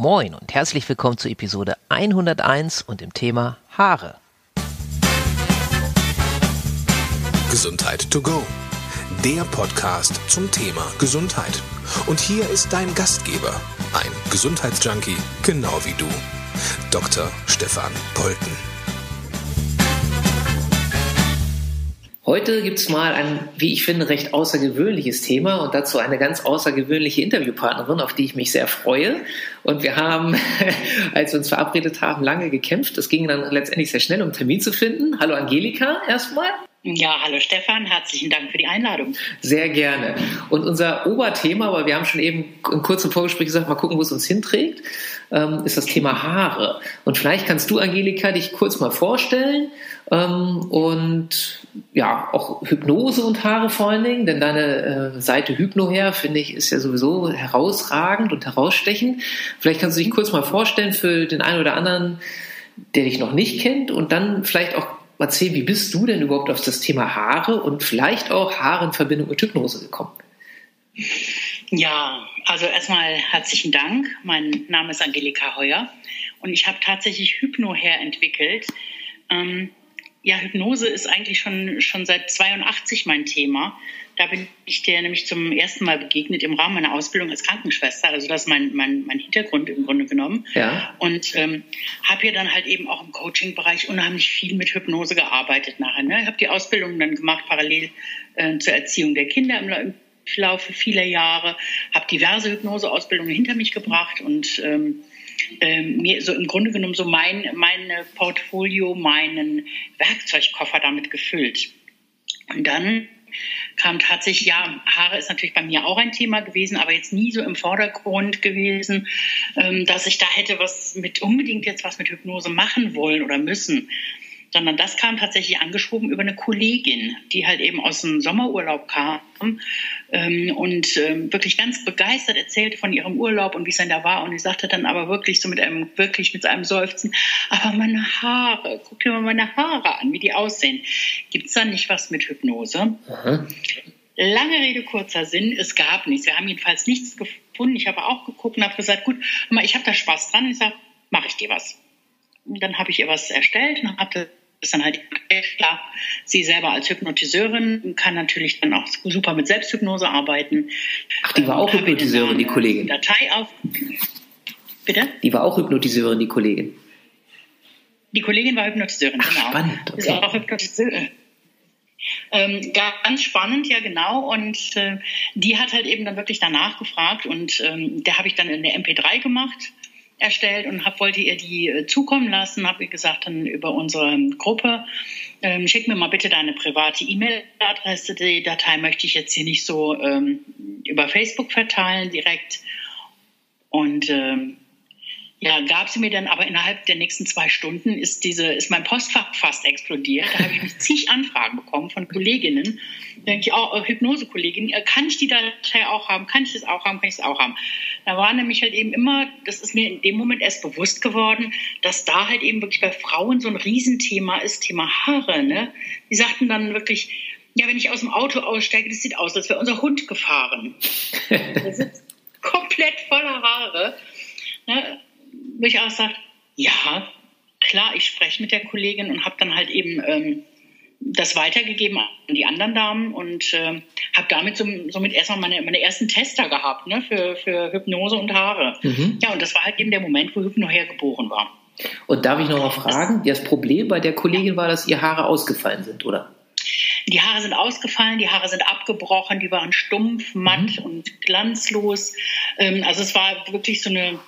Moin und herzlich willkommen zu Episode 101 und dem Thema Haare. Gesundheit to go. Der Podcast zum Thema Gesundheit. Und hier ist dein Gastgeber, ein Gesundheitsjunkie, genau wie du, Dr. Stefan Polten. Heute gibt es mal ein, wie ich finde, recht außergewöhnliches Thema und dazu eine ganz außergewöhnliche Interviewpartnerin, auf die ich mich sehr freue. Und wir haben, als wir uns verabredet haben, lange gekämpft. Es ging dann letztendlich sehr schnell, um Termin zu finden. Hallo Angelika erstmal. Ja, hallo Stefan, herzlichen Dank für die Einladung. Sehr gerne. Und unser Oberthema, aber wir haben schon eben im kurzen Vorgespräch gesagt, mal gucken, wo es uns hinträgt, ähm, ist das Thema Haare. Und vielleicht kannst du, Angelika, dich kurz mal vorstellen ähm, und ja, auch Hypnose und Haare vor allen Dingen, denn deine äh, Seite Hypnoher, finde ich, ist ja sowieso herausragend und herausstechend. Vielleicht kannst du dich kurz mal vorstellen für den einen oder anderen, der dich noch nicht kennt und dann vielleicht auch erzähl, wie bist du denn überhaupt auf das Thema Haare und vielleicht auch Haare in Verbindung mit Hypnose gekommen? Ja, also erstmal herzlichen Dank. Mein Name ist Angelika Heuer und ich habe tatsächlich Hypnoher entwickelt. Ähm, ja, Hypnose ist eigentlich schon, schon seit 82 mein Thema. Da bin ich dir nämlich zum ersten Mal begegnet im Rahmen meiner Ausbildung als Krankenschwester. Also das ist mein, mein, mein Hintergrund im Grunde genommen. Ja. Und ähm, habe ja dann halt eben auch im Coaching-Bereich unheimlich viel mit Hypnose gearbeitet nachher. Ne? Ich habe die Ausbildung dann gemacht parallel äh, zur Erziehung der Kinder im, Laufe vieler Jahre, habe diverse Hypnoseausbildungen hinter mich gebracht und ähm, ähm, mir so im Grunde genommen so mein meine Portfolio, meinen Werkzeugkoffer damit gefüllt. Und dann kam tatsächlich, ja, Haare ist natürlich bei mir auch ein Thema gewesen, aber jetzt nie so im Vordergrund gewesen, ähm, dass ich da hätte was mit unbedingt jetzt was mit Hypnose machen wollen oder müssen sondern das kam tatsächlich angeschoben über eine Kollegin, die halt eben aus dem Sommerurlaub kam ähm, und ähm, wirklich ganz begeistert erzählte von ihrem Urlaub und wie es dann da war. Und sie sagte dann aber wirklich so mit einem, wirklich mit einem Seufzen, aber meine Haare, guck dir mal meine Haare an, wie die aussehen. Gibt es da nicht was mit Hypnose? Aha. Lange Rede, kurzer Sinn, es gab nichts. Wir haben jedenfalls nichts gefunden. Ich habe auch geguckt und habe gesagt, gut, ich habe da Spaß dran. Ich sage, mache ich dir was. Und dann habe ich ihr was erstellt und habe ist dann halt klar, sie selber als Hypnotiseurin kann natürlich dann auch super mit Selbsthypnose arbeiten. Ach, die war auch ähm, Hypnotiseurin, die Kollegin. Datei auf. Bitte? Die war auch Hypnotiseurin, die Kollegin. Die Kollegin war Hypnotiseurin, Ach, genau. Spannend. Okay. Ist auch Hypnotiseurin. Ähm, ganz spannend, ja genau. Und äh, die hat halt eben dann wirklich danach gefragt und ähm, da habe ich dann in der MP3 gemacht erstellt und hab, wollte ihr die äh, zukommen lassen, habe ihr gesagt, dann über unsere Gruppe, ähm, schick mir mal bitte deine private E-Mail-Adresse. Die Datei möchte ich jetzt hier nicht so ähm, über Facebook verteilen direkt. Und ähm, ja, gab sie mir dann, aber innerhalb der nächsten zwei Stunden ist diese, ist mein Postfach fast explodiert. Da habe ich zig Anfragen bekommen von Kolleginnen. Da denke ich, oh, Hypnose-Kollegin, äh, kann ich die Datei auch haben? Kann ich das auch haben? Kann ich das auch haben? Da war nämlich halt eben immer, das ist mir in dem Moment erst bewusst geworden, dass da halt eben wirklich bei Frauen so ein Riesenthema ist, Thema Haare, ne? Die sagten dann wirklich, ja, wenn ich aus dem Auto aussteige, das sieht aus, als wäre unser Hund gefahren. Der sitzt komplett voller Haare. Ne? Wo ich auch sage, ja, klar, ich spreche mit der Kollegin und habe dann halt eben ähm, das weitergegeben an die anderen Damen und äh, habe damit so, somit erstmal meine, meine ersten Tester gehabt ne, für, für Hypnose und Haare. Mhm. Ja, und das war halt eben der Moment, wo Hypno hergeboren war. Und darf ich noch mal fragen, das, Problem bei der Kollegin war, dass ihr Haare ausgefallen sind, oder? Die Haare sind ausgefallen, die Haare sind abgebrochen, die waren stumpf, matt mhm. und glanzlos. Ähm, also es war wirklich so eine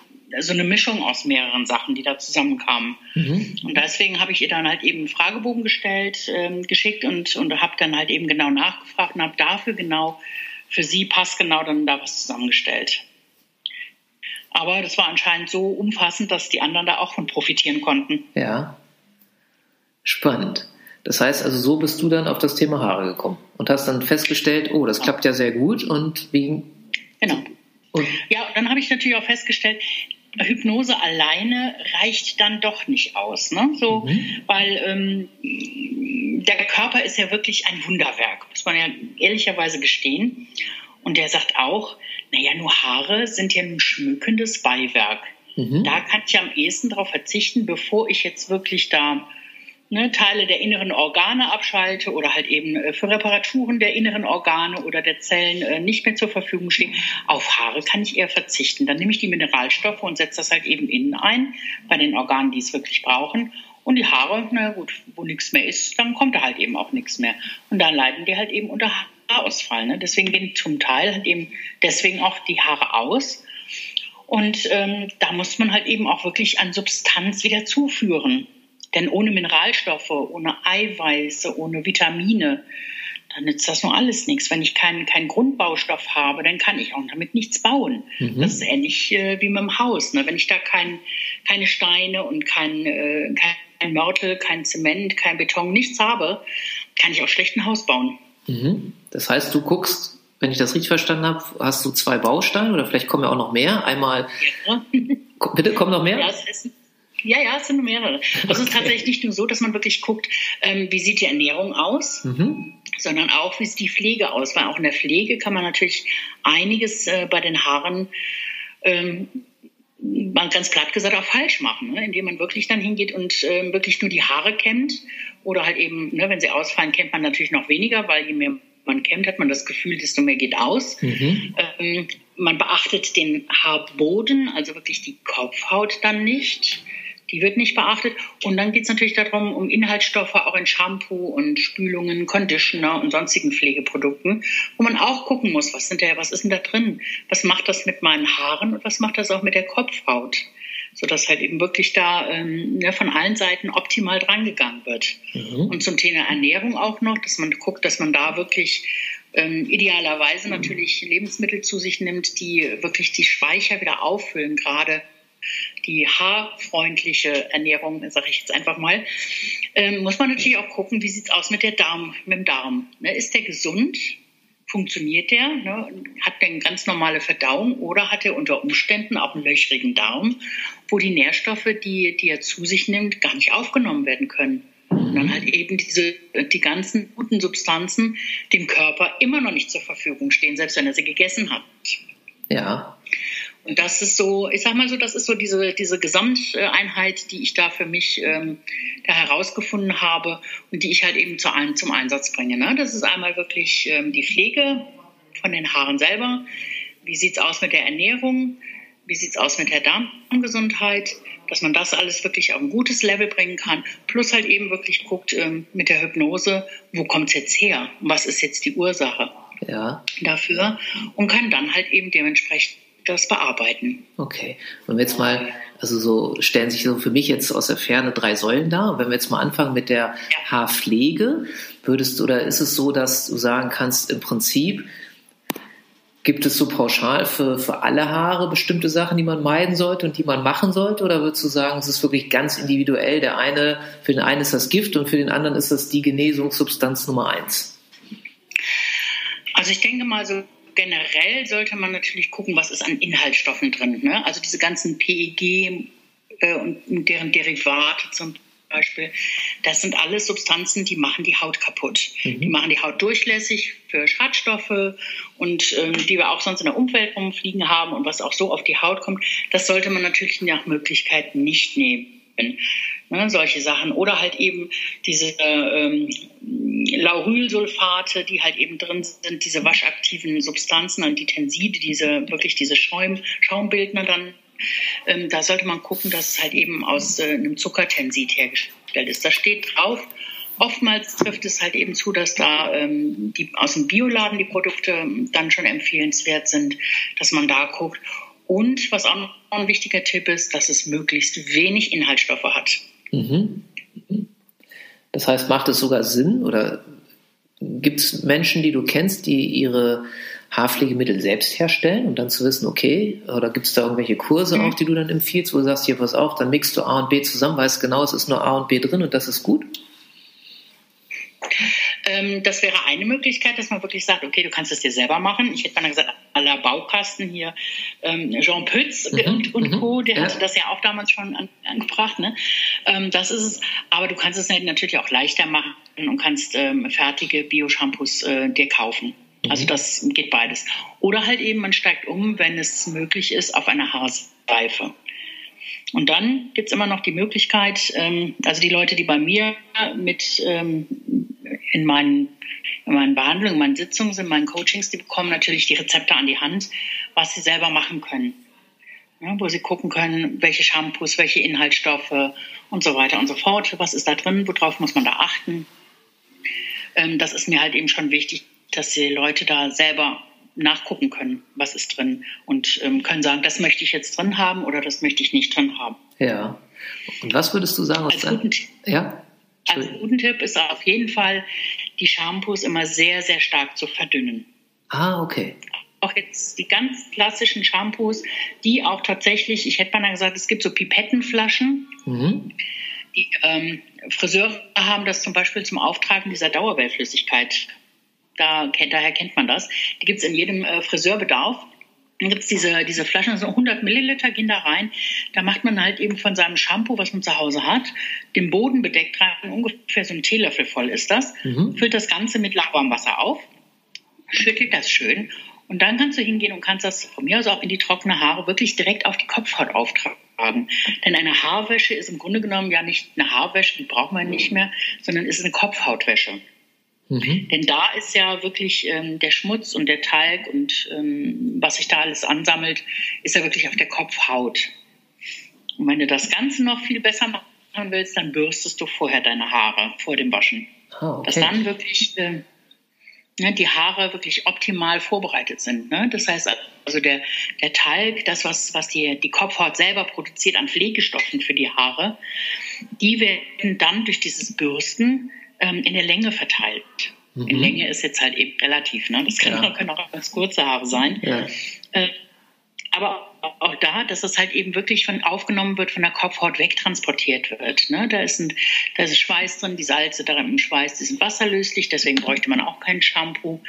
so eine Mischung aus mehreren Sachen, die da zusammenkamen. Mhm. Und deswegen habe ich ihr dann halt eben einen Fragebogen gestellt, ähm, geschickt und, und habe dann halt eben genau nachgefragt und habe dafür genau, für sie passgenau dann da was zusammengestellt. Aber das war anscheinend so umfassend, dass die anderen da auch von profitieren konnten. Ja. Spannend. Das heißt also, so bist du dann auf das Thema Haare gekommen und hast dann festgestellt, oh, das klappt ja sehr gut und wie. Genau. Und ja, und dann habe ich natürlich auch festgestellt, Hypnose alleine reicht dann doch nicht aus, ne? So, mhm. weil ähm, der Körper ist ja wirklich ein Wunderwerk, muss man ja ehrlicherweise gestehen. Und der sagt auch, naja, nur Haare sind ja ein schmückendes Beiwerk. Mhm. Da kann ich am ehesten darauf verzichten, bevor ich jetzt wirklich da ne, Teile der inneren Organe abschalte oder halt eben äh, für Reparaturen der inneren Organe oder der Zellen äh, nicht mehr zur Verfügung stehen. Auf Haare kann ich eher verzichten. Dann nehme ich die Mineralstoffe und setze das halt eben innen ein, bei den Organen, die es wirklich brauchen. Und die Haare, na gut, wo nichts mehr ist, dann kommt da halt eben auch nichts mehr. Und dann leiden die halt eben unter Haarausfall. Ne? Deswegen gehen zum Teil halt eben deswegen auch die Haare aus. Und ähm, da muss man halt eben auch wirklich an Substanz wieder zuführen. Denn ohne Mineralstoffe, ohne Eiweiße, ohne Vitamine, dann nützt das nur alles nichts. Wenn ich keinen, keinen Grundbaustoff habe, dann kann ich auch damit nichts bauen. Mhm. Das ist ähnlich äh, wie mit dem Haus. Ne? Wenn ich da kein, keine Steine und kein, äh, kein Mörtel, kein Zement, kein Beton, nichts habe, kann ich auch schlecht ein Haus bauen. Mhm. Das heißt, du guckst, wenn ich das richtig verstanden habe, hast du zwei Bausteine oder vielleicht kommen ja auch noch mehr. Einmal, ja. bitte, kommen noch mehr? Ja, es ist ja, ja, es sind mehrere. Also okay. es ist tatsächlich nicht nur so, dass man wirklich guckt, ähm, wie sieht die Ernährung aus, mhm. sondern auch, wie sieht die Pflege aus. Weil auch in der Pflege kann man natürlich einiges äh, bei den Haaren ähm, man ganz platt gesagt auch falsch machen, ne? indem man wirklich dann hingeht und äh, wirklich nur die Haare kämmt oder halt eben, ne, wenn sie ausfallen, kämmt man natürlich noch weniger, weil je mehr man kämmt, hat man das Gefühl, desto mehr geht aus. Mhm. Ähm, man beachtet den Haarboden, also wirklich die Kopfhaut dann nicht. Die wird nicht beachtet. Und dann geht es natürlich darum, um Inhaltsstoffe auch in Shampoo und Spülungen, Conditioner und sonstigen Pflegeprodukten, wo man auch gucken muss, was, sind da, was ist denn da drin? Was macht das mit meinen Haaren und was macht das auch mit der Kopfhaut? sodass halt eben wirklich da ähm, ne, von allen Seiten optimal drangegangen wird. Mhm. Und zum Thema Ernährung auch noch, dass man guckt, dass man da wirklich ähm, idealerweise natürlich Lebensmittel zu sich nimmt, die wirklich die Speicher wieder auffüllen, gerade die haarfreundliche Ernährung, sage ich jetzt einfach mal, ähm, muss man natürlich auch gucken, wie sieht es aus mit, der Darm, mit dem Darm. Ne? Ist der gesund? Funktioniert der? Ne? Hat der eine ganz normale Verdauung oder hat er unter Umständen auch einen löchrigen Darm, wo die Nährstoffe, die, die er zu sich nimmt, gar nicht aufgenommen werden können? Und dann halt eben diese, die ganzen guten Substanzen dem Körper immer noch nicht zur Verfügung stehen, selbst wenn er sie gegessen hat. Ja. Und das ist so, ich sag mal so, das ist so diese, diese Gesamteinheit, die ich da für mich ähm, da herausgefunden habe und die ich halt eben zu zum Einsatz bringe. Ne? Das ist einmal wirklich ähm, die Pflege von den Haaren selber. Wie sieht's aus mit der Ernährung? Wie sieht's aus mit der Darmgesundheit? Dass man das alles wirklich auf ein gutes Level bringen kann. Plus halt eben wirklich guckt ähm, mit der Hypnose, wo kommt's jetzt her? Was ist jetzt die Ursache? Ja. Dafür und kann dann halt eben dementsprechend das bearbeiten. Okay. Wenn wir jetzt mal, also so stellen sich so für mich jetzt aus der Ferne drei Säulen dar. Und wenn wir jetzt mal anfangen mit der ja. Haarpflege, würdest du, oder ist es so, dass du sagen kannst, im Prinzip gibt es so pauschal für, für alle Haare bestimmte Sachen, die man meiden sollte und die man machen sollte? Oder würdest du sagen, es ist wirklich ganz individuell? Der eine, für den einen ist das Gift und für den anderen ist das die Genesungssubstanz Nummer eins? Also ich denke mal so generell sollte man natürlich gucken, was ist an Inhaltsstoffen drin. Ne? Also diese ganzen PEG äh, und deren Derivate zum Beispiel, das sind alles Substanzen, die machen die Haut kaputt. Mhm. Die machen die Haut durchlässig für Schadstoffe und ähm, die wir auch sonst in der Umwelt rumfliegen haben und was auch so auf die Haut kommt. Das sollte man natürlich nach Möglichkeit nicht nehmen. Ne, solche Sachen. Oder halt eben diese ähm, Laurylsulfate, die halt eben drin sind, diese waschaktiven Substanzen und die Tenside, diese wirklich diese Schaum, Schaumbildner dann. Ähm, da sollte man gucken, dass es halt eben aus äh, einem Zuckertensid hergestellt ist. Da steht drauf, Oftmals trifft es halt eben zu, dass da ähm, die, aus dem Bioladen die Produkte dann schon empfehlenswert sind, dass man da guckt. Und was auch noch ein wichtiger Tipp ist, dass es möglichst wenig Inhaltsstoffe hat. Mhm. Das heißt, macht es sogar Sinn oder gibt es Menschen, die du kennst, die ihre Haarpflegemittel selbst herstellen und dann zu wissen, okay, oder gibt es da irgendwelche Kurse mhm. auch, die du dann empfiehlst, wo du sagst, hier, pass auf, dann mixt du A und B zusammen, weißt genau, es ist nur A und B drin und das ist gut? Ähm, das wäre eine Möglichkeit, dass man wirklich sagt, okay, du kannst es dir selber machen. Ich hätte mal gesagt, aller Baukasten hier, ähm, Jean Pütz mhm, und, und mhm. Co., der ja. hatte das ja auch damals schon an, angebracht. Ne? Ähm, das ist es. Aber du kannst es natürlich auch leichter machen und kannst ähm, fertige Bio-Shampoos äh, dir kaufen. Also mhm. das geht beides. Oder halt eben, man steigt um, wenn es möglich ist, auf eine Haarseife. Und dann gibt es immer noch die Möglichkeit, ähm, also die Leute, die bei mir mit ähm, in meinen, in meinen Behandlungen, in meinen Sitzungen in meinen Coachings, die bekommen natürlich die Rezepte an die Hand, was sie selber machen können. Ja, wo sie gucken können, welche Shampoos, welche Inhaltsstoffe und so weiter und so fort. Was ist da drin? Worauf muss man da achten? Ähm, das ist mir halt eben schon wichtig, dass die Leute da selber nachgucken können, was ist drin und ähm, können sagen, das möchte ich jetzt drin haben oder das möchte ich nicht drin haben. Ja. Und was würdest du sagen? Als guten, ja? Als guten Tipp ist auf jeden Fall, die Shampoos immer sehr, sehr stark zu verdünnen. Ah, okay. Auch jetzt die ganz klassischen Shampoos, die auch tatsächlich, ich hätte mal gesagt, es gibt so Pipettenflaschen. Mhm. Die ähm, Friseure haben das zum Beispiel zum Auftragen dieser Dauerwellflüssigkeit da, daher kennt man das. Die gibt es in jedem äh, Friseurbedarf. Dann gibt es diese, diese Flaschen, so 100 Milliliter gehen da rein. Da macht man halt eben von seinem Shampoo, was man zu Hause hat, den Boden bedeckt rein, ungefähr so ein Teelöffel voll ist das. Mhm. Füllt das Ganze mit Lauwarmwasser auf, schüttelt das schön und dann kannst du hingehen und kannst das von mir aus auch in die trockene Haare wirklich direkt auf die Kopfhaut auftragen. Denn eine Haarwäsche ist im Grunde genommen ja nicht eine Haarwäsche, die braucht man nicht mehr, sondern ist eine Kopfhautwäsche. Mhm. Denn da ist ja wirklich ähm, der Schmutz und der Talg und ähm, was sich da alles ansammelt, ist ja wirklich auf der Kopfhaut. Und wenn du das Ganze noch viel besser machen willst, dann bürstest du vorher deine Haare vor dem Waschen. Oh, okay. Dass dann wirklich äh, ne, die Haare wirklich optimal vorbereitet sind. Ne? Das heißt also der, der Talg, das, was, was die, die Kopfhaut selber produziert an Pflegestoffen für die Haare, die werden dann durch dieses Bürsten ähm, in der Länge verteilt. Mhm. In Länge ist jetzt halt eben relativ, ne? Das kann, ja. können auch ganz kurze Haare sein. Ja. Äh, aber auch da, dass es halt eben wirklich von aufgenommen wird, von der Kopfhaut wegtransportiert wird. Ne? Da, ist ein, da ist Schweiß drin, die Salze darin im Schweiß, die sind wasserlöslich, deswegen bräuchte man auch kein Shampoo.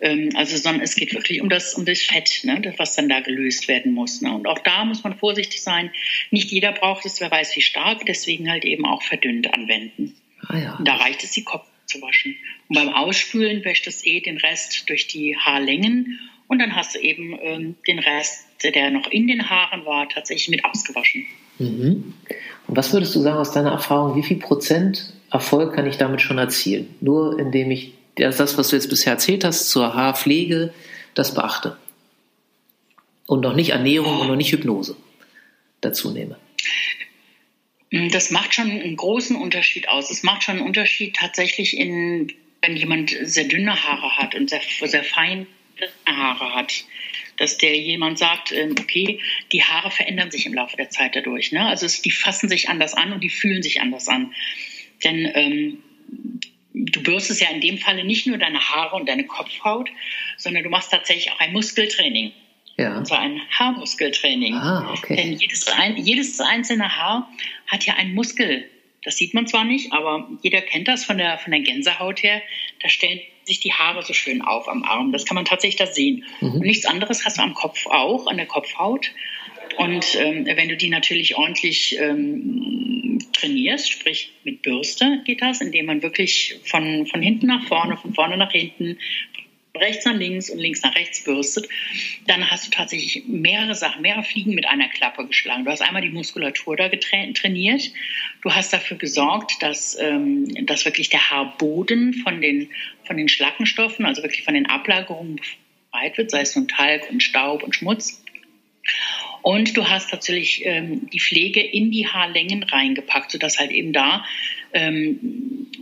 Ähm, also, sondern es geht wirklich um das, um das Fett, ne? was dann da gelöst werden muss. Ne? Und auch da muss man vorsichtig sein. Nicht jeder braucht es, wer weiß wie stark, deswegen halt eben auch verdünnt anwenden. Ah, ja. Da reicht es, die Kopf zu waschen. Und beim Ausspülen wäscht es eh den Rest durch die Haarlängen und dann hast du eben ähm, den Rest, der noch in den Haaren war, tatsächlich mit ausgewaschen. Mhm. Und was würdest du sagen aus deiner Erfahrung, wie viel Prozent Erfolg kann ich damit schon erzielen? Nur indem ich das, was du jetzt bisher erzählt hast zur Haarpflege, das beachte. Und noch nicht Ernährung und noch nicht Hypnose dazu nehme. Mm, das macht schon einen großen Unterschied aus. Es macht schon einen Unterschied tatsächlich in, wenn jemand sehr dünne Haare hat und sehr, sehr feine Haare hat, dass der jemand sagt, ähm, okay, die Haare verändern sich im Laufe der Zeit dadurch. Ne? Also es, die fassen sich anders an und die fühlen sich anders an. Denn ähm, du bürstest ja in dem Falle nicht nur deine Haare und deine Kopfhaut, sondern du machst tatsächlich auch ein Muskeltraining. Ja. Und zwar ein Haarmuskeltraining. Ah, okay. Denn jedes, jedes einzelne Haar hat ja einen Muskel. Das sieht man zwar nicht, aber jeder kennt das von der, von der Gänsehaut her. Da stellen sich die Haare so schön auf am Arm. Das kann man tatsächlich da sehen. Mhm. Und nichts anderes hast du am Kopf auch, an der Kopfhaut. Und ähm, wenn du die natürlich ordentlich ähm, trainierst, sprich mit Bürste geht das, indem man wirklich von, von hinten nach vorne, von vorne nach hinten, rechts nach links und links nach rechts bürstet, dann hast du tatsächlich mehrere Sachen, mehrere Fliegen mit einer Klappe geschlagen. Du hast einmal die Muskulatur da trainiert. Du hast dafür gesorgt, dass, ähm, dass wirklich der Haarboden von den, von den Schlackenstoffen, also wirklich von den Ablagerungen befreit wird, sei es nun Talg und Staub und Schmutz. Und du hast natürlich ähm, die Pflege in die Haarlängen reingepackt, sodass halt eben da ähm,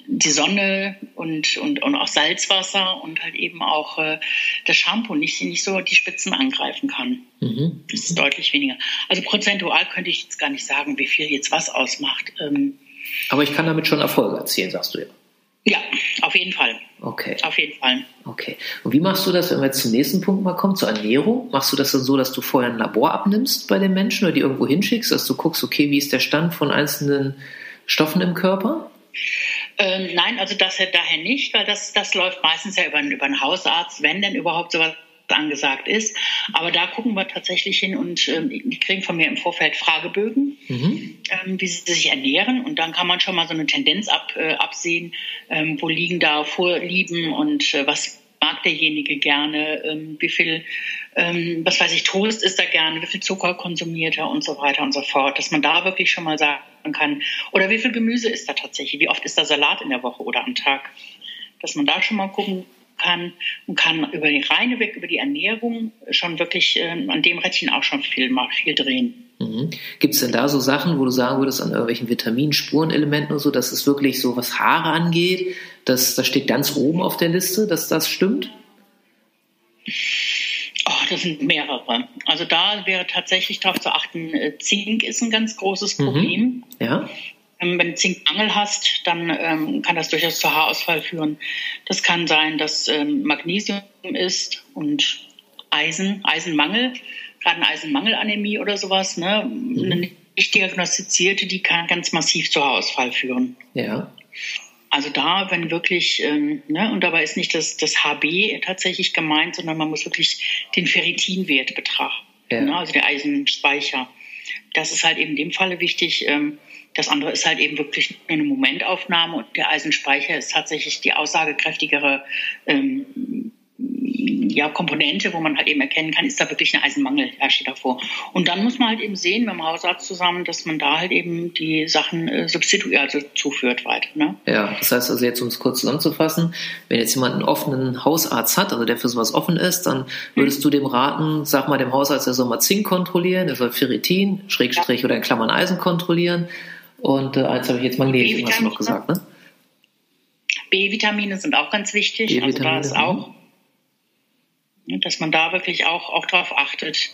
die Sonne und, und, und auch Salzwasser und halt eben auch äh, das Shampoo nicht, nicht so die Spitzen angreifen kann. Mhm. Das ist deutlich weniger. Also prozentual könnte ich jetzt gar nicht sagen, wie viel jetzt was ausmacht. Ähm, Aber ich kann damit schon Erfolge erzielen, sagst du ja. Ja, auf jeden Fall. Okay. Auf jeden Fall. Okay. Und wie machst du das, wenn wir jetzt zum nächsten Punkt mal kommen, zur Ernährung? Machst du das dann so, dass du vorher ein Labor abnimmst bei den Menschen oder die irgendwo hinschickst, dass du guckst, okay, wie ist der Stand von einzelnen Stoffen im Körper? Ähm, nein, also das daher nicht, weil das, das läuft meistens ja über, über einen Hausarzt, wenn denn überhaupt sowas angesagt ist. Aber da gucken wir tatsächlich hin und ähm, die kriegen von mir im Vorfeld Fragebögen, mhm. ähm, wie sie sich ernähren. Und dann kann man schon mal so eine Tendenz ab, äh, absehen, ähm, wo liegen da Vorlieben und äh, was mag derjenige gerne, ähm, wie viel ähm, was weiß ich, Toast isst er gerne, wie viel Zucker konsumiert er und so weiter und so fort, dass man da wirklich schon mal sagen kann, oder wie viel Gemüse isst er tatsächlich, wie oft isst er Salat in der Woche oder am Tag, dass man da schon mal gucken kann und kann über die reine Weg, über die Ernährung schon wirklich ähm, an dem Rädchen auch schon viel, mal viel drehen. Mhm. Gibt es denn da so Sachen, wo du sagen würdest, an irgendwelchen Vitaminen, Spurenelementen und so, dass es wirklich so, was Haare angeht, dass das steht ganz oben auf der Liste, dass das stimmt? Oh, das sind mehrere. Also da wäre tatsächlich darauf zu achten, äh, Zink ist ein ganz großes mhm. Problem. Mhm. Ja. Ähm, wenn du Zinkmangel hast, dann ähm, kann das durchaus zu Haarausfall führen. Das kann sein, dass ähm, Magnesium ist und Eisen, Eisenmangel, gerade eine Eisenmangelanämie oder sowas, ne? Mhm. eine nicht diagnostizierte, die kann ganz massiv zu Haarausfall führen. Ja. Also da, wenn wirklich, ähm, ne, und dabei ist nicht das, das HB tatsächlich gemeint, sondern man muss wirklich den Ferritinwert betrachten, ja. ne, also der Eisenspeicher. Das ist halt eben in dem Falle wichtig. Ähm, das andere ist halt eben wirklich eine Momentaufnahme und der Eisenspeicher ist tatsächlich die aussagekräftigere ähm, ja, Komponente, wo man halt eben erkennen kann, ist da wirklich ein Eisenmangel, herrscht davor. Und dann muss man halt eben sehen, mit dem Hausarzt zusammen, dass man da halt eben die Sachen äh, substituiert, also zuführt weiter. Ne? Ja, das heißt also jetzt, um es kurz zusammenzufassen, wenn jetzt jemand einen offenen Hausarzt hat, also der für sowas offen ist, dann würdest hm. du dem raten, sag mal dem Hausarzt, er soll mal Zink kontrollieren, er soll Ferritin, Schrägstrich ja. oder in Klammern Eisen kontrollieren und äh, eins habe ich jetzt Magnesium, hast du noch gesagt, ne? B-Vitamine sind auch ganz wichtig. Also da ist auch mhm. Ne, dass man da wirklich auch, auch drauf achtet.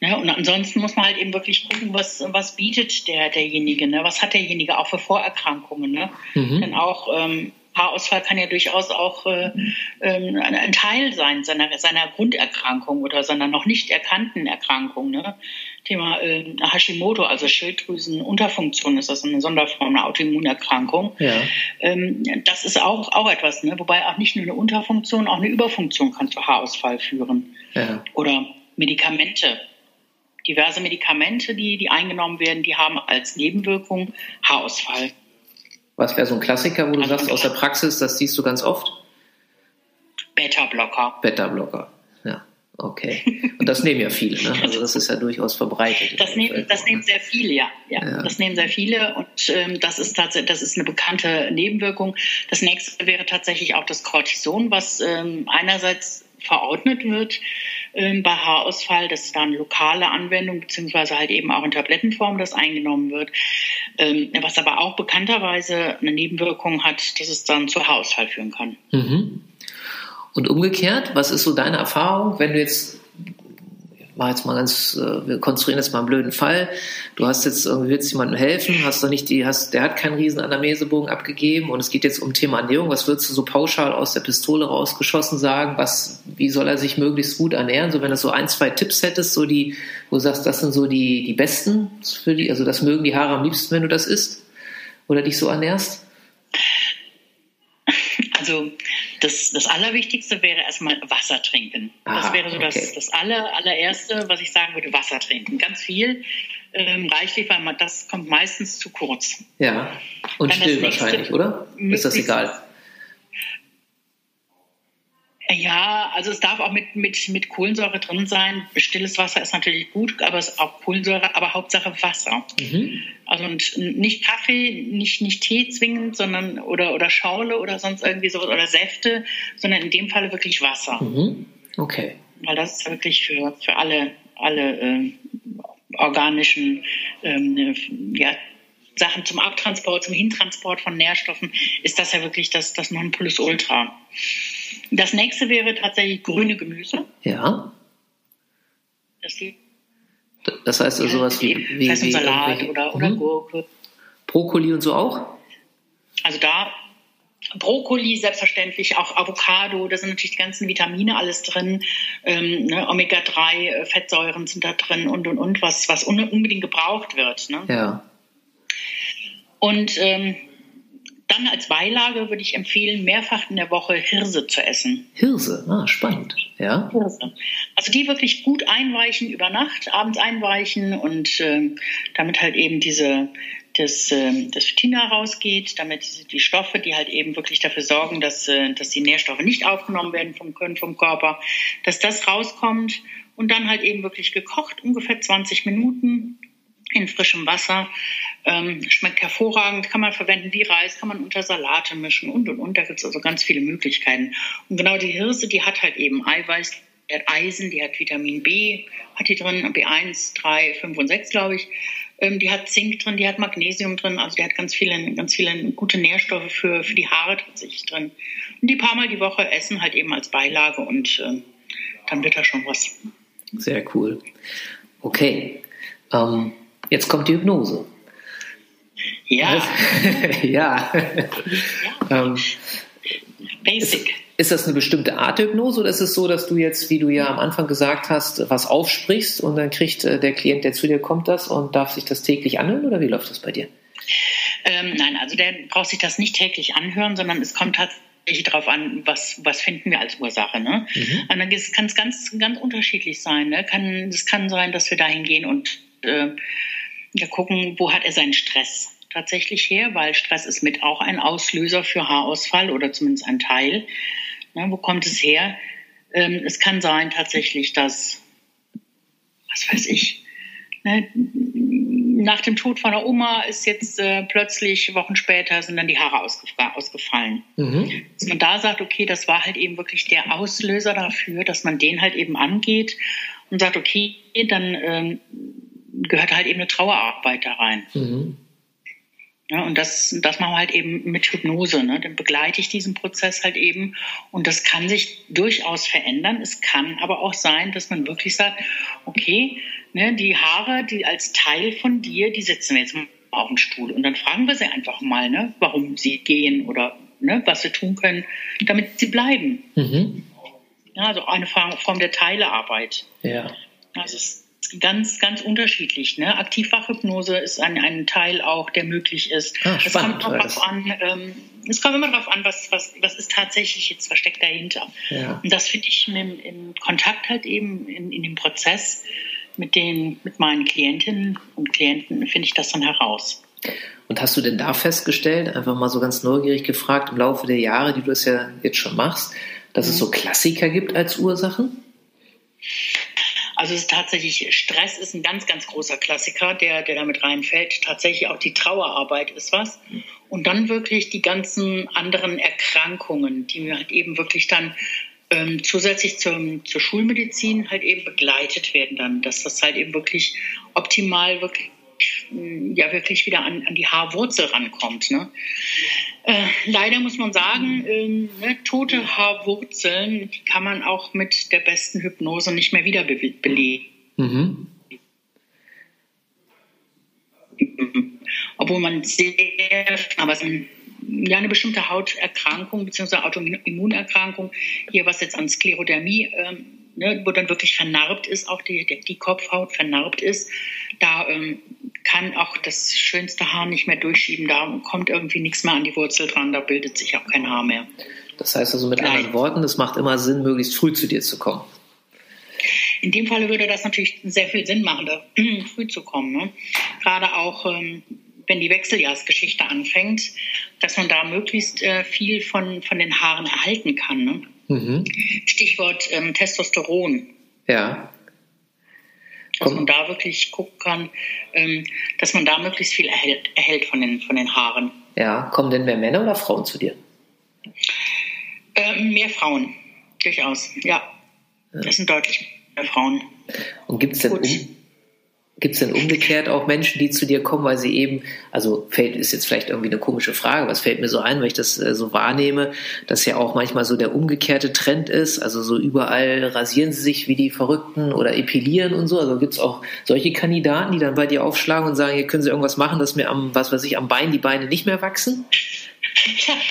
Ne? Und ansonsten muss man halt eben wirklich gucken, was, was bietet der, derjenige, ne? was hat derjenige auch für Vorerkrankungen. Ne? Mhm. Denn auch ähm, Haarausfall kann ja durchaus auch äh, ähm, ein Teil sein seiner, seiner Grunderkrankung oder seiner noch nicht erkannten Erkrankung. Ne? Thema äh, Hashimoto, also Schilddrüsenunterfunktion, ist das eine Sonderform, eine Autoimmunerkrankung. Ja. Ähm, das ist auch, auch etwas, ne? wobei auch nicht nur eine Unterfunktion, auch eine Überfunktion kann zu Haarausfall führen. Ja. Oder Medikamente. Diverse Medikamente, die, die eingenommen werden, die haben als Nebenwirkung Haarausfall. Was wäre so ein Klassiker, wo du also sagst aus der Praxis, das siehst du ganz oft? Beta-Blocker. Beta-Blocker, ja. Okay. Und das nehmen ja viele, ne? Also das ist ja durchaus verbreitet. Das nehmen, das nehmen sehr viele, ja. ja. ja. Das nehmen sehr viele und ähm, das ist tatsächlich, das ist eine bekannte Nebenwirkung. Das nächste wäre tatsächlich auch das Cortison, was ähm, einerseits verordnet wird ähm, bei Haarausfall, dass da eine lokale Anwendung beziehungsweise halt eben auch in Tablettenform das eingenommen wird, ähm, was aber auch bekannterweise eine Nebenwirkung hat, dass es dann zu Haarausfall führen kann. Mhm. Und umgekehrt, was ist so deine Erfahrung, wenn du jetzt war jetzt mal ganz, äh, wir konstruieren jetzt mal einen blöden Fall. Du hast jetzt irgendwie willst jemandem helfen, hast doch nicht die, hast, der hat keinen riesen Anamnesebogen abgegeben und es geht jetzt um Thema Ernährung. Was würdest du so pauschal aus der Pistole rausgeschossen sagen? Was, wie soll er sich möglichst gut ernähren? So wenn du so ein, zwei Tipps hättest, so die, wo du sagst, das sind so die, die besten für die, also das mögen die Haare am liebsten, wenn du das isst oder dich so ernährst? Also das, das Allerwichtigste wäre erstmal Wasser trinken. Aha, das wäre so okay. das, das aller, allererste, was ich sagen würde, Wasser trinken. Ganz viel, ähm, reichlich, weil man, das kommt meistens zu kurz. Ja, und Dann still wahrscheinlich, oder? Ist das egal? Ja, also es darf auch mit, mit, mit Kohlensäure drin sein. Stilles Wasser ist natürlich gut, aber es ist auch Kohlensäure, aber Hauptsache Wasser. Mhm. Also und nicht Kaffee, nicht, nicht Tee zwingend, sondern oder, oder Schaule oder sonst irgendwie so oder Säfte, sondern in dem Falle wirklich Wasser. Mhm. Okay. Weil das ist wirklich für, für alle, alle äh, organischen ähm, ja, Sachen zum Abtransport, zum Hintransport von Nährstoffen, ist das ja wirklich das, das Nonplusultra. Das nächste wäre tatsächlich grüne Gemüse. Ja. Das, das heißt also sowas wie, wie, das heißt wie Salat oder, oder mhm. Gurke. Brokkoli und so auch? Also da Brokkoli selbstverständlich, auch Avocado, da sind natürlich die ganzen Vitamine alles drin, ähm, ne, Omega-3-Fettsäuren sind da drin und und und, was, was unbedingt gebraucht wird. Ne? Ja. Und ähm, dann als Beilage würde ich empfehlen, mehrfach in der Woche Hirse zu essen. Hirse, ah, spannend, ja. Hirse. Also die wirklich gut einweichen über Nacht, abends einweichen und äh, damit halt eben diese das, äh, das Phytina rausgeht, damit die Stoffe, die halt eben wirklich dafür sorgen, dass, äh, dass die Nährstoffe nicht aufgenommen werden vom, vom Körper, dass das rauskommt und dann halt eben wirklich gekocht, ungefähr 20 Minuten in frischem Wasser. Ähm, schmeckt hervorragend, kann man verwenden wie Reis, kann man unter Salate mischen und und und. Da gibt es also ganz viele Möglichkeiten. Und genau die Hirse, die hat halt eben Eiweiß, die hat Eisen, die hat Vitamin B, hat die drin, B1, 3, 5 und 6, glaube ich. Ähm, die hat Zink drin, die hat Magnesium drin, also die hat ganz viele, ganz viele gute Nährstoffe für, für die Haare tatsächlich drin. Und die paar Mal die Woche essen halt eben als Beilage und äh, dann wird da schon was. Sehr cool. Okay. Ähm, jetzt kommt die Hypnose. Ja. ja. ja. ähm, Basic. Ist, ist das eine bestimmte Art Hypnose oder ist es so, dass du jetzt, wie du ja am Anfang gesagt hast, was aufsprichst und dann kriegt äh, der Klient, der zu dir kommt, das und darf sich das täglich anhören oder wie läuft das bei dir? Ähm, nein, also der braucht sich das nicht täglich anhören, sondern es kommt tatsächlich darauf an, was, was finden wir als Ursache. Ne? Mhm. Und dann kann es ganz, ganz unterschiedlich sein. Ne? Kann, es kann sein, dass wir dahin gehen und äh, ja, gucken, wo hat er seinen Stress tatsächlich her, weil Stress ist mit auch ein Auslöser für Haarausfall oder zumindest ein Teil. Ne, wo kommt es her? Ähm, es kann sein tatsächlich, dass, was weiß ich, ne, nach dem Tod von der Oma ist jetzt äh, plötzlich Wochen später sind dann die Haare ausgef ausgefallen. Mhm. Dass man da sagt, okay, das war halt eben wirklich der Auslöser dafür, dass man den halt eben angeht und sagt, okay, dann ähm, gehört halt eben eine Trauerarbeit da rein. Mhm. Ja, und das, das machen wir halt eben mit Hypnose. Ne? Dann begleite ich diesen Prozess halt eben. Und das kann sich durchaus verändern. Es kann aber auch sein, dass man wirklich sagt, okay, ne, die Haare, die als Teil von dir, die setzen wir jetzt mal auf den Stuhl. Und dann fragen wir sie einfach mal, ne, warum sie gehen oder ne, was sie tun können, damit sie bleiben. Mhm. Ja, also eine Form der Teilearbeit. Ja. Also es ganz, ganz unterschiedlich. Ne? Aktivfachhypnose ist ein, ein Teil auch, der möglich ist. Ah, es, kommt darauf an, ähm, es kommt immer darauf an, was, was, was ist tatsächlich jetzt versteckt dahinter. Ja. Und das finde ich im, im, Kontakt halt eben in, in dem Prozess mit, den, mit meinen Klientinnen und Klienten, finde ich das dann heraus. Und hast du denn da festgestellt, einfach mal so ganz neugierig gefragt, im Laufe der Jahre, die du es ja jetzt schon machst, dass mhm. es so Klassiker gibt als Ursachen? Also es ist tatsächlich, Stress ist ein ganz, ganz großer Klassiker, der, der damit reinfällt. Tatsächlich auch die Trauerarbeit ist was. Und dann wirklich die ganzen anderen Erkrankungen, die mir halt eben wirklich dann ähm, zusätzlich zum, zur Schulmedizin halt eben begleitet werden dann, dass das halt eben wirklich optimal wirklich ja wirklich wieder an, an die Haarwurzel rankommt. Ne? Äh, leider muss man sagen, ähm, ne, tote Haarwurzeln, die kann man auch mit der besten Hypnose nicht mehr wieder belegen. Mhm. Obwohl man sehr, aber es ist ja, eine bestimmte Hauterkrankung bzw. Autoimmunerkrankung, hier was jetzt an Sklerodermie ähm, ne, wo dann wirklich vernarbt ist, auch die, die Kopfhaut vernarbt ist, da ähm, kann auch das schönste Haar nicht mehr durchschieben, da kommt irgendwie nichts mehr an die Wurzel dran, da bildet sich auch kein Haar mehr. Das heißt also mit Nein. anderen Worten, es macht immer Sinn, möglichst früh zu dir zu kommen. In dem Falle würde das natürlich sehr viel Sinn machen, da früh zu kommen. Ne? Gerade auch, ähm, wenn die Wechseljahrsgeschichte anfängt, dass man da möglichst äh, viel von, von den Haaren erhalten kann. Ne? Mhm. Stichwort ähm, Testosteron. Ja. Dass man da wirklich gucken kann, ähm, dass man da möglichst viel erhält, erhält von, den, von den Haaren. Ja, kommen denn mehr Männer oder Frauen zu dir? Ähm, mehr Frauen, durchaus, ja. ja. Das sind deutlich mehr Frauen. Und gibt es denn, um, Gibt es denn umgekehrt auch Menschen, die zu dir kommen, weil sie eben, also fällt ist jetzt vielleicht irgendwie eine komische Frage, was fällt mir so ein, weil ich das äh, so wahrnehme, dass ja auch manchmal so der umgekehrte Trend ist, also so überall rasieren sie sich wie die Verrückten oder epilieren und so. Also gibt es auch solche Kandidaten, die dann bei dir aufschlagen und sagen, hier können sie irgendwas machen, dass mir am, was weiß ich, am Bein die Beine nicht mehr wachsen?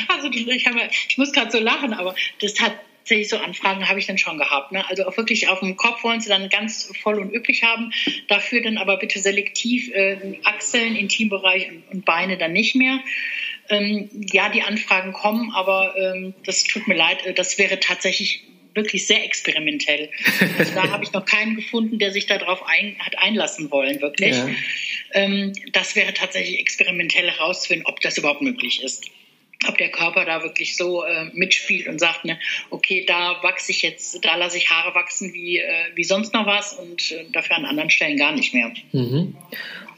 Also ich, habe, ich muss gerade so lachen, aber das hat tatsächlich so Anfragen habe ich dann schon gehabt. Ne? Also auch wirklich auf dem Kopf wollen sie dann ganz voll und üppig haben. Dafür dann aber bitte selektiv äh, Achseln, Intimbereich und, und Beine dann nicht mehr. Ähm, ja, die Anfragen kommen, aber ähm, das tut mir leid. Äh, das wäre tatsächlich wirklich sehr experimentell. Also da habe ich noch keinen gefunden, der sich darauf ein, hat einlassen wollen, wirklich. Ja. Ähm, das wäre tatsächlich experimentell herauszufinden, ob das überhaupt möglich ist. Ob der Körper da wirklich so äh, mitspielt und sagt, ne, okay, da wachse ich jetzt, da lasse ich Haare wachsen wie, äh, wie sonst noch was und äh, dafür an anderen Stellen gar nicht mehr. Mhm.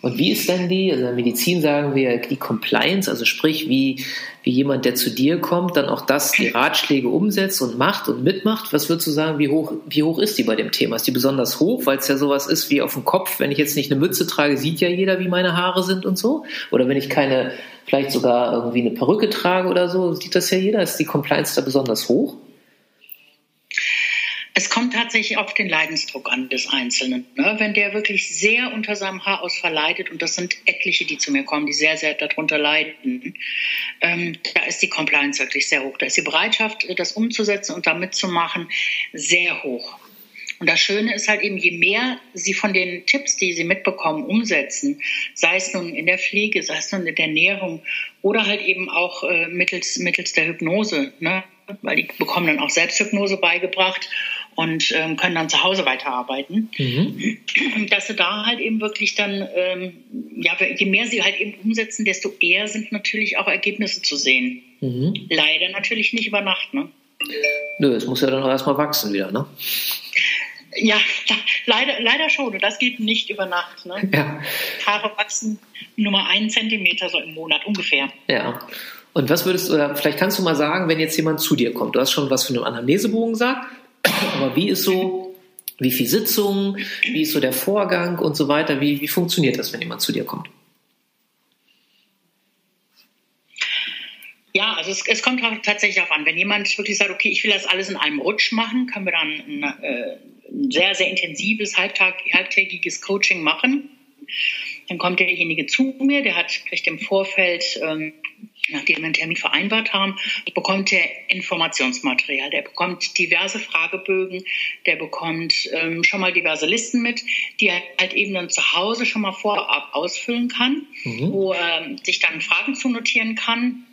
Und wie ist dann die, also in der Medizin sagen wir, die Compliance, also sprich, wie, wie jemand, der zu dir kommt, dann auch das, die Ratschläge umsetzt und macht und mitmacht? Was würdest du sagen, wie hoch, wie hoch ist die bei dem Thema? Ist die besonders hoch, weil es ja sowas ist wie auf dem Kopf? Wenn ich jetzt nicht eine Mütze trage, sieht ja jeder, wie meine Haare sind und so. Oder wenn ich keine, vielleicht sogar irgendwie eine Perücke trage oder so, sieht das ja jeder. Ist die Compliance da besonders hoch? Es kommt tatsächlich auf den Leidensdruck an des Einzelnen. Ne? Wenn der wirklich sehr unter seinem Haarausfall leidet, und das sind etliche, die zu mir kommen, die sehr, sehr darunter leiden, ähm, da ist die Compliance wirklich sehr hoch. Da ist die Bereitschaft, das umzusetzen und da mitzumachen, sehr hoch. Und das Schöne ist halt eben, je mehr Sie von den Tipps, die Sie mitbekommen, umsetzen, sei es nun in der Pflege, sei es nun in der Ernährung oder halt eben auch äh, mittels, mittels der Hypnose, ne? weil die bekommen dann auch Selbsthypnose beigebracht und ähm, können dann zu Hause weiterarbeiten. Mhm. Dass sie da halt eben wirklich dann, ähm, ja, je mehr sie halt eben umsetzen, desto eher sind natürlich auch Ergebnisse zu sehen. Mhm. Leider natürlich nicht über Nacht, ne? Nö, es muss ja dann auch erstmal wachsen wieder, ne? Ja, leider, leider schon. Und das geht nicht über Nacht. Ne? Ja. Haare wachsen nur mal einen Zentimeter so im Monat ungefähr. Ja. Und was würdest du, oder vielleicht kannst du mal sagen, wenn jetzt jemand zu dir kommt, du hast schon was von einem Anamnesebogen gesagt, aber wie ist so, wie viel Sitzungen, wie ist so der Vorgang und so weiter? Wie, wie funktioniert das, wenn jemand zu dir kommt? Ja, also es, es kommt tatsächlich auch an. Wenn jemand wirklich sagt, okay, ich will das alles in einem Rutsch machen, können wir dann ein, äh, ein sehr, sehr intensives, halbtag, halbtägiges Coaching machen. Dann kommt derjenige zu mir, der hat vielleicht im Vorfeld ähm, nachdem wir einen Termin vereinbart haben, bekommt er Informationsmaterial. Der bekommt diverse Fragebögen, der bekommt ähm, schon mal diverse Listen mit, die er halt eben dann zu Hause schon mal vorab ausfüllen kann, mhm. wo er sich dann Fragen zu notieren kann.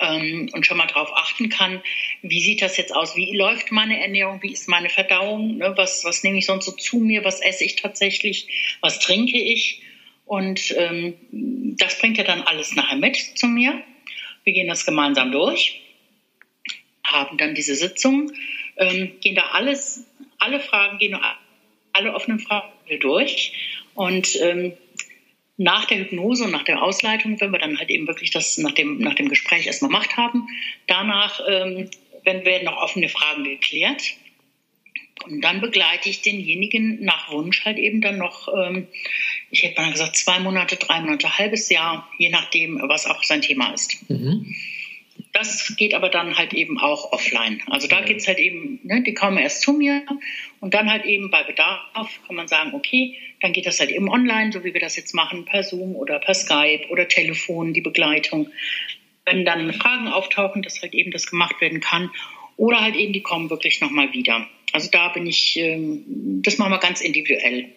Ähm, und schon mal darauf achten kann, wie sieht das jetzt aus, wie läuft meine Ernährung, wie ist meine Verdauung, ne? was, was nehme ich sonst so zu mir, was esse ich tatsächlich, was trinke ich. Und ähm, das bringt er dann alles nachher mit zu mir. Wir gehen das gemeinsam durch, haben dann diese Sitzung, ähm, gehen da alles, alle Fragen, gehen alle offenen Fragen durch und ähm, nach der Hypnose und nach der Ausleitung, wenn wir dann halt eben wirklich das nach dem, nach dem Gespräch erstmal gemacht haben, danach ähm, werden noch offene Fragen geklärt. Und dann begleite ich denjenigen nach Wunsch halt eben dann noch, ähm, ich hätte mal gesagt, zwei Monate, drei Monate, halbes Jahr, je nachdem, was auch sein Thema ist. Mhm. Das geht aber dann halt eben auch offline. Also da geht es halt eben, ne, die kommen erst zu mir und dann halt eben bei Bedarf kann man sagen, okay, dann geht das halt eben online, so wie wir das jetzt machen, per Zoom oder per Skype oder Telefon, die Begleitung. Wenn dann Fragen auftauchen, dass halt eben das gemacht werden kann. Oder halt eben, die kommen wirklich nochmal wieder. Also da bin ich, ähm, das machen wir ganz individuell.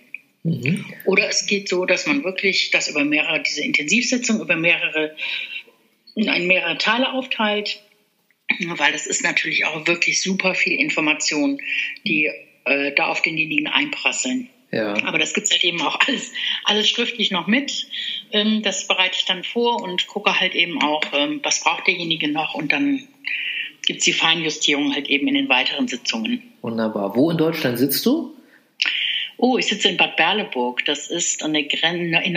Mhm. Oder es geht so, dass man wirklich das über mehrere, diese Intensivsitzung über mehrere, in mehrere Teile aufteilt, weil das ist natürlich auch wirklich super viel Information, die äh, da auf denjenigen einprasseln. Ja. Aber das gibt es halt eben auch alles, alles schriftlich noch mit. Ähm, das bereite ich dann vor und gucke halt eben auch, ähm, was braucht derjenige noch und dann gibt es die Feinjustierung halt eben in den weiteren Sitzungen. Wunderbar. Wo in Deutschland sitzt du? Oh, ich sitze in Bad Berleburg. Das ist an der Grenze in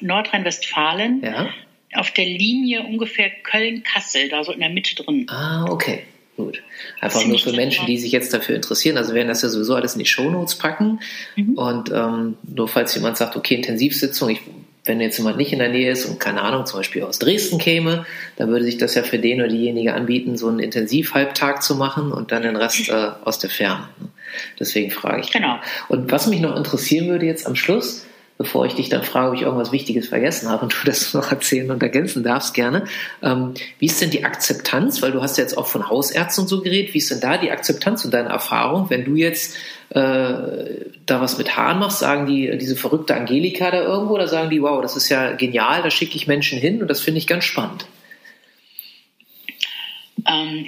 Nordrhein-Westfalen. Ja. Auf der Linie ungefähr Köln-Kassel, da so in der Mitte drin. Ah, okay. Gut. Einfach nur für Menschen, die sich jetzt dafür interessieren. Also werden das ja sowieso alles in die Shownotes packen. Mhm. Und ähm, nur falls jemand sagt, okay, Intensivsitzung, ich wenn jetzt jemand nicht in der Nähe ist und keine Ahnung, zum Beispiel aus Dresden käme, dann würde sich das ja für den oder diejenige anbieten, so einen Intensivhalbtag zu machen und dann den Rest äh, aus der Ferne. Deswegen frage ich. Genau. Und was mich noch interessieren würde jetzt am Schluss, bevor ich dich dann frage, ob ich irgendwas Wichtiges vergessen habe und du das noch erzählen und ergänzen darfst gerne. Ähm, wie ist denn die Akzeptanz? Weil du hast ja jetzt auch von Hausärzten und so geredet. Wie ist denn da die Akzeptanz und deine Erfahrung, wenn du jetzt äh, da was mit Haaren machst? Sagen die, diese verrückte Angelika da irgendwo oder sagen die, wow, das ist ja genial, da schicke ich Menschen hin und das finde ich ganz spannend? Ähm,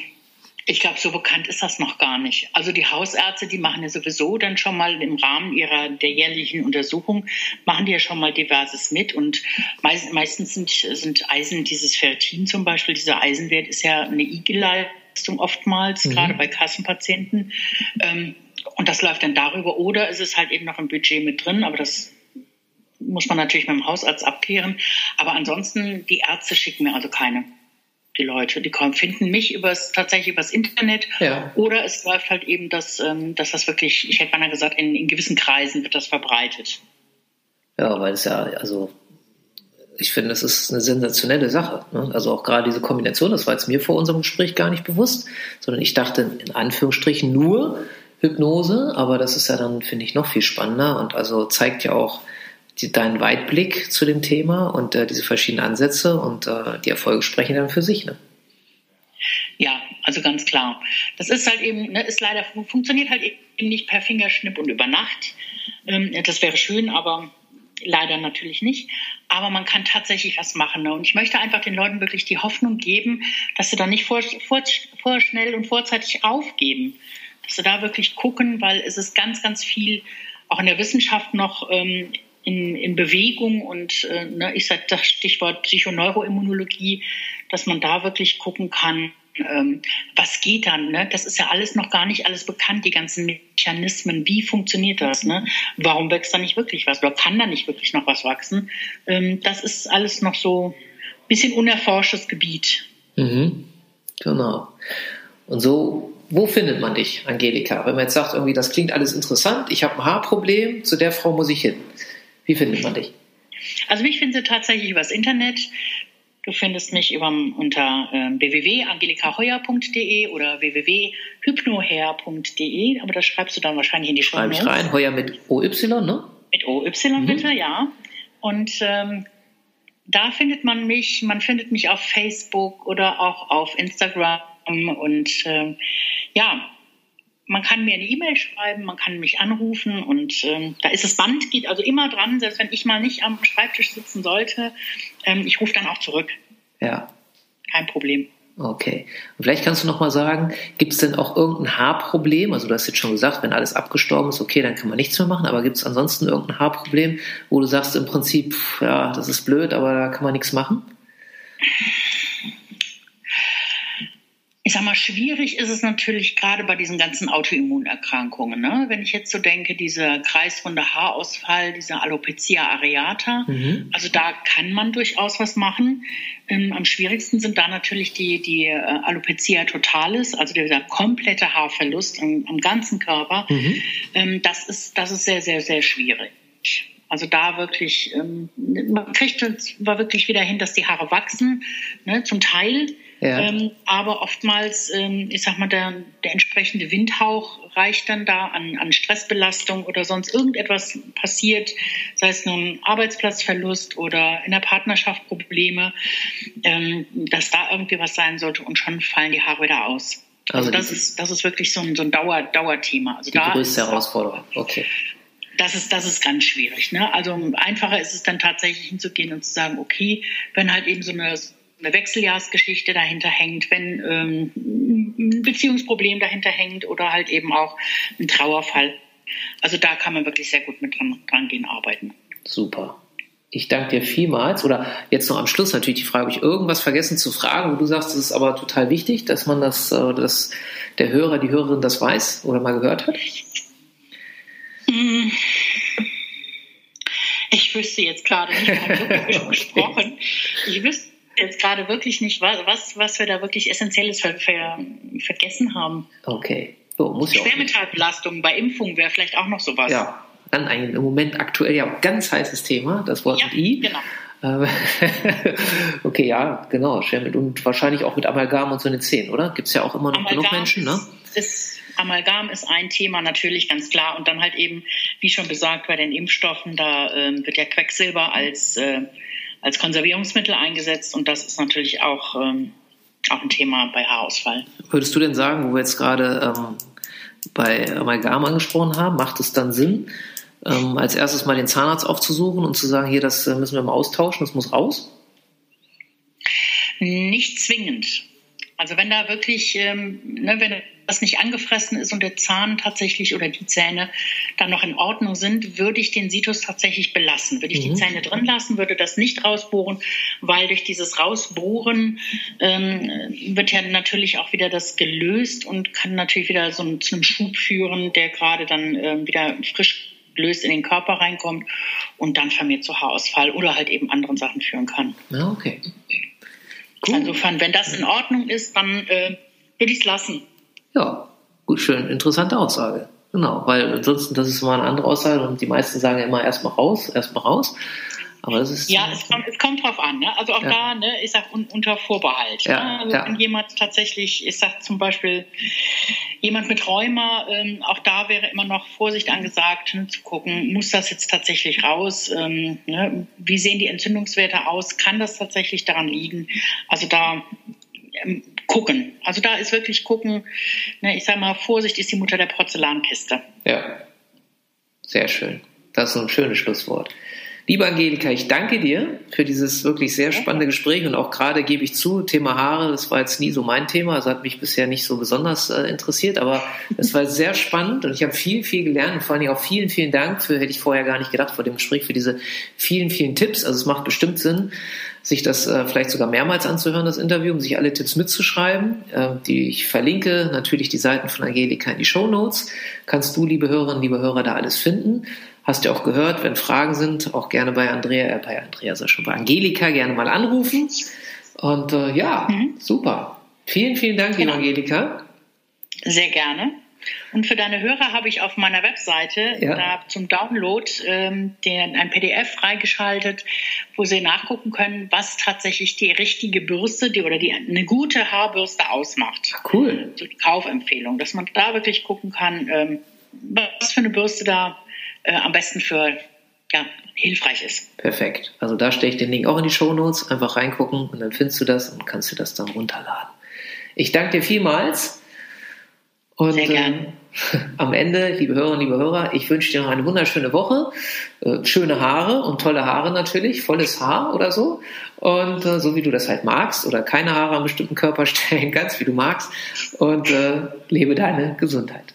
Ich glaube, so bekannt ist das noch gar nicht. Also die Hausärzte, die machen ja sowieso dann schon mal im Rahmen ihrer der jährlichen Untersuchung, machen die ja schon mal diverses mit. Und meist, meistens sind, sind Eisen, dieses Ferritin zum Beispiel, dieser Eisenwert ist ja eine IG-Leistung oftmals, mhm. gerade bei Kassenpatienten. Ähm, und das läuft dann darüber. Oder ist es halt eben noch im Budget mit drin, aber das muss man natürlich mit dem Hausarzt abklären. Aber ansonsten, die Ärzte schicken mir also keine die Leute. Die kommen, finden mich übers, tatsächlich übers Internet ja. oder es läuft halt eben, dass, ähm, dass das wirklich, ich hätte mal gesagt, in, in gewissen Kreisen wird das verbreitet. Ja, weil es ja, also ich finde, das ist eine sensationelle Sache. Ne? Also auch gerade diese Kombination, das war jetzt mir vor unserem Gespräch gar nicht bewusst, sondern ich dachte in Anführungsstrichen nur Hypnose, aber das ist ja dann, finde ich, noch viel spannender und also zeigt ja auch, die, deinen Weitblick zu dem Thema und äh, diese verschiedenen Ansätze und äh, die Erfolge sprechen dann für sich. Ne? Ja, also ganz klar. Das ist halt eben, ne, ist leider funktioniert halt eben nicht per Fingerschnipp und über Nacht. Ähm, das wäre schön, aber leider natürlich nicht. Aber man kann tatsächlich was machen. Ne? Und ich möchte einfach den Leuten wirklich die Hoffnung geben, dass sie da nicht vor, vor, vor schnell und vorzeitig aufgeben. Dass sie da wirklich gucken, weil es ist ganz, ganz viel auch in der Wissenschaft noch ähm, in, in Bewegung und äh, ne, ich sage das Stichwort Psychoneuroimmunologie, dass man da wirklich gucken kann, ähm, was geht dann? Ne? Das ist ja alles noch gar nicht alles bekannt, die ganzen Mechanismen. Wie funktioniert das? Ne? Warum wächst da nicht wirklich was? Oder kann da nicht wirklich noch was wachsen? Ähm, das ist alles noch so ein bisschen unerforschtes Gebiet. Mhm. Genau. Und so, wo findet man dich, Angelika? Wenn man jetzt sagt, irgendwie, das klingt alles interessant, ich habe ein Haarproblem, zu der Frau muss ich hin. Wie findet man dich? Also mich findest du tatsächlich übers Internet. Du findest mich über, unter äh, www.angelikaheuer.de oder www.hypnoher.de, aber das schreibst du dann wahrscheinlich in die Schreibe ich rein, Heuer mit OY, ne? Mit OY mhm. bitte, ja. Und ähm, da findet man mich, man findet mich auf Facebook oder auch auf Instagram und äh, ja, man kann mir eine E-Mail schreiben, man kann mich anrufen und ähm, da ist das Band, geht also immer dran, selbst wenn ich mal nicht am Schreibtisch sitzen sollte, ähm, ich rufe dann auch zurück. Ja. Kein Problem. Okay. Und vielleicht kannst du noch mal sagen, gibt es denn auch irgendein Haarproblem? Also du hast jetzt schon gesagt, wenn alles abgestorben ist, okay, dann kann man nichts mehr machen, aber gibt es ansonsten irgendein Haarproblem, wo du sagst im Prinzip, ja, das ist blöd, aber da kann man nichts machen? Ich sag mal, schwierig ist es natürlich gerade bei diesen ganzen Autoimmunerkrankungen. Ne? Wenn ich jetzt so denke, dieser kreisrunde Haarausfall, dieser Alopecia areata, mhm. also da kann man durchaus was machen. Ähm, am schwierigsten sind da natürlich die, die äh, Alopecia totalis, also dieser komplette Haarverlust am, am ganzen Körper. Mhm. Ähm, das, ist, das ist sehr, sehr, sehr schwierig. Also da wirklich, ähm, man kriegt war wirklich wieder hin, dass die Haare wachsen, ne, zum Teil. Ja. Ähm, aber oftmals, ähm, ich sag mal, der, der entsprechende Windhauch reicht dann da an, an Stressbelastung oder sonst irgendetwas passiert, sei es nun Arbeitsplatzverlust oder in der Partnerschaft Probleme, ähm, dass da irgendwie was sein sollte und schon fallen die Haare wieder aus. Also, also das, ist, das ist wirklich so ein, so ein Dauer, Dauerthema. Also die da größte Herausforderung, okay. Das ist, das ist ganz schwierig. Ne? Also einfacher ist es dann tatsächlich hinzugehen und zu sagen, okay, wenn halt eben so eine eine Wechseljahrsgeschichte dahinter hängt, wenn ähm, ein Beziehungsproblem dahinter hängt oder halt eben auch ein Trauerfall. Also da kann man wirklich sehr gut mit dran, dran gehen, arbeiten. Super. Ich danke dir vielmals. Oder jetzt noch am Schluss natürlich die Frage, habe ich irgendwas vergessen zu fragen, du sagst, es ist aber total wichtig, dass man das, äh, dass der Hörer, die Hörerin das weiß oder mal gehört hat? Hm. Ich wüsste jetzt gerade nicht, wirklich gesprochen. Ich wüsste jetzt gerade wirklich nicht, was, was wir da wirklich Essentielles ver, ver, vergessen haben. Okay. So, muss Schwermetallbelastung bei Impfungen wäre vielleicht auch noch sowas. Ja, dann ein im Moment aktuell ja ganz heißes Thema, das Wort ja, mit I. Genau. okay, ja, genau. Schwermetall und wahrscheinlich auch mit Amalgam und so in den Zähnen, oder? Gibt es ja auch immer noch Amalgam genug Menschen, ne? Ist, Amalgam ist ein Thema natürlich ganz klar und dann halt eben, wie schon gesagt, bei den Impfstoffen, da äh, wird ja Quecksilber als äh, als Konservierungsmittel eingesetzt und das ist natürlich auch, ähm, auch ein Thema bei Haarausfall. Würdest du denn sagen, wo wir jetzt gerade ähm, bei Amalgam angesprochen haben, macht es dann Sinn, ähm, als erstes mal den Zahnarzt aufzusuchen und zu sagen, hier, das äh, müssen wir mal austauschen, das muss raus? Nicht zwingend. Also wenn da wirklich, ähm, ne, wenn das nicht angefressen ist und der Zahn tatsächlich oder die Zähne dann noch in Ordnung sind, würde ich den Situs tatsächlich belassen. Würde ich mhm. die Zähne drin lassen, würde das nicht rausbohren, weil durch dieses Rausbohren ähm, wird ja natürlich auch wieder das gelöst und kann natürlich wieder so zu einem Schub führen, der gerade dann ähm, wieder frisch gelöst in den Körper reinkommt und dann vermehrt zu Haarausfall oder halt eben anderen Sachen führen kann. Ja, okay. Cool. Insofern, wenn das in Ordnung ist, dann äh, würde ich es lassen. Ja, gut, schön. Interessante Aussage. Genau, weil ansonsten, das ist mal eine andere Aussage und die meisten sagen ja immer erstmal raus, erstmal raus. Aber das ist. Ja, es kommt, es kommt drauf an. Ne? Also auch ja. da, ne, ich sag un, unter Vorbehalt. Ja, ne? Also ja. wenn jemand tatsächlich, ich sag zum Beispiel, jemand mit Rheuma, ähm, auch da wäre immer noch Vorsicht angesagt, ne, zu gucken, muss das jetzt tatsächlich raus? Ähm, ne? Wie sehen die Entzündungswerte aus? Kann das tatsächlich daran liegen? Also da ähm, gucken. Also da ist wirklich gucken, ne, ich sage mal, Vorsicht ist die Mutter der Porzellankiste. Ja, sehr schön. Das ist ein schönes Schlusswort. Liebe Angelika, ich danke dir für dieses wirklich sehr spannende Gespräch und auch gerade gebe ich zu, Thema Haare, das war jetzt nie so mein Thema, das hat mich bisher nicht so besonders äh, interessiert, aber es war sehr spannend und ich habe viel, viel gelernt und vor allen Dingen auch vielen, vielen Dank für, hätte ich vorher gar nicht gedacht vor dem Gespräch, für diese vielen, vielen Tipps. Also es macht bestimmt Sinn, sich das äh, vielleicht sogar mehrmals anzuhören, das Interview, um sich alle Tipps mitzuschreiben, äh, die ich verlinke. Natürlich die Seiten von Angelika in die Show Notes. Kannst du, liebe Hörerinnen, liebe Hörer, da alles finden. Hast du auch gehört, wenn Fragen sind, auch gerne bei Andrea, äh, bei Andrea, also schon bei Angelika gerne mal anrufen. Und äh, ja, mhm. super. Vielen, vielen Dank, genau. Angelika. Sehr gerne. Und für deine Hörer habe ich auf meiner Webseite ja. da zum Download ähm, den, ein PDF freigeschaltet, wo Sie nachgucken können, was tatsächlich die richtige Bürste die, oder die, eine gute Haarbürste ausmacht. Cool. So die Kaufempfehlung, dass man da wirklich gucken kann, ähm, was für eine Bürste da äh, am besten für ja, hilfreich ist. Perfekt. Also da stelle ich den Link auch in die Show Notes. Einfach reingucken und dann findest du das und kannst du das dann runterladen. Ich danke dir vielmals. Und Sehr gern. Äh, am Ende, liebe Hörerinnen, liebe Hörer, ich wünsche dir noch eine wunderschöne Woche. Äh, schöne Haare und tolle Haare natürlich, volles Haar oder so. Und äh, so wie du das halt magst oder keine Haare an bestimmten Körperstellen, ganz wie du magst. Und äh, lebe deine Gesundheit.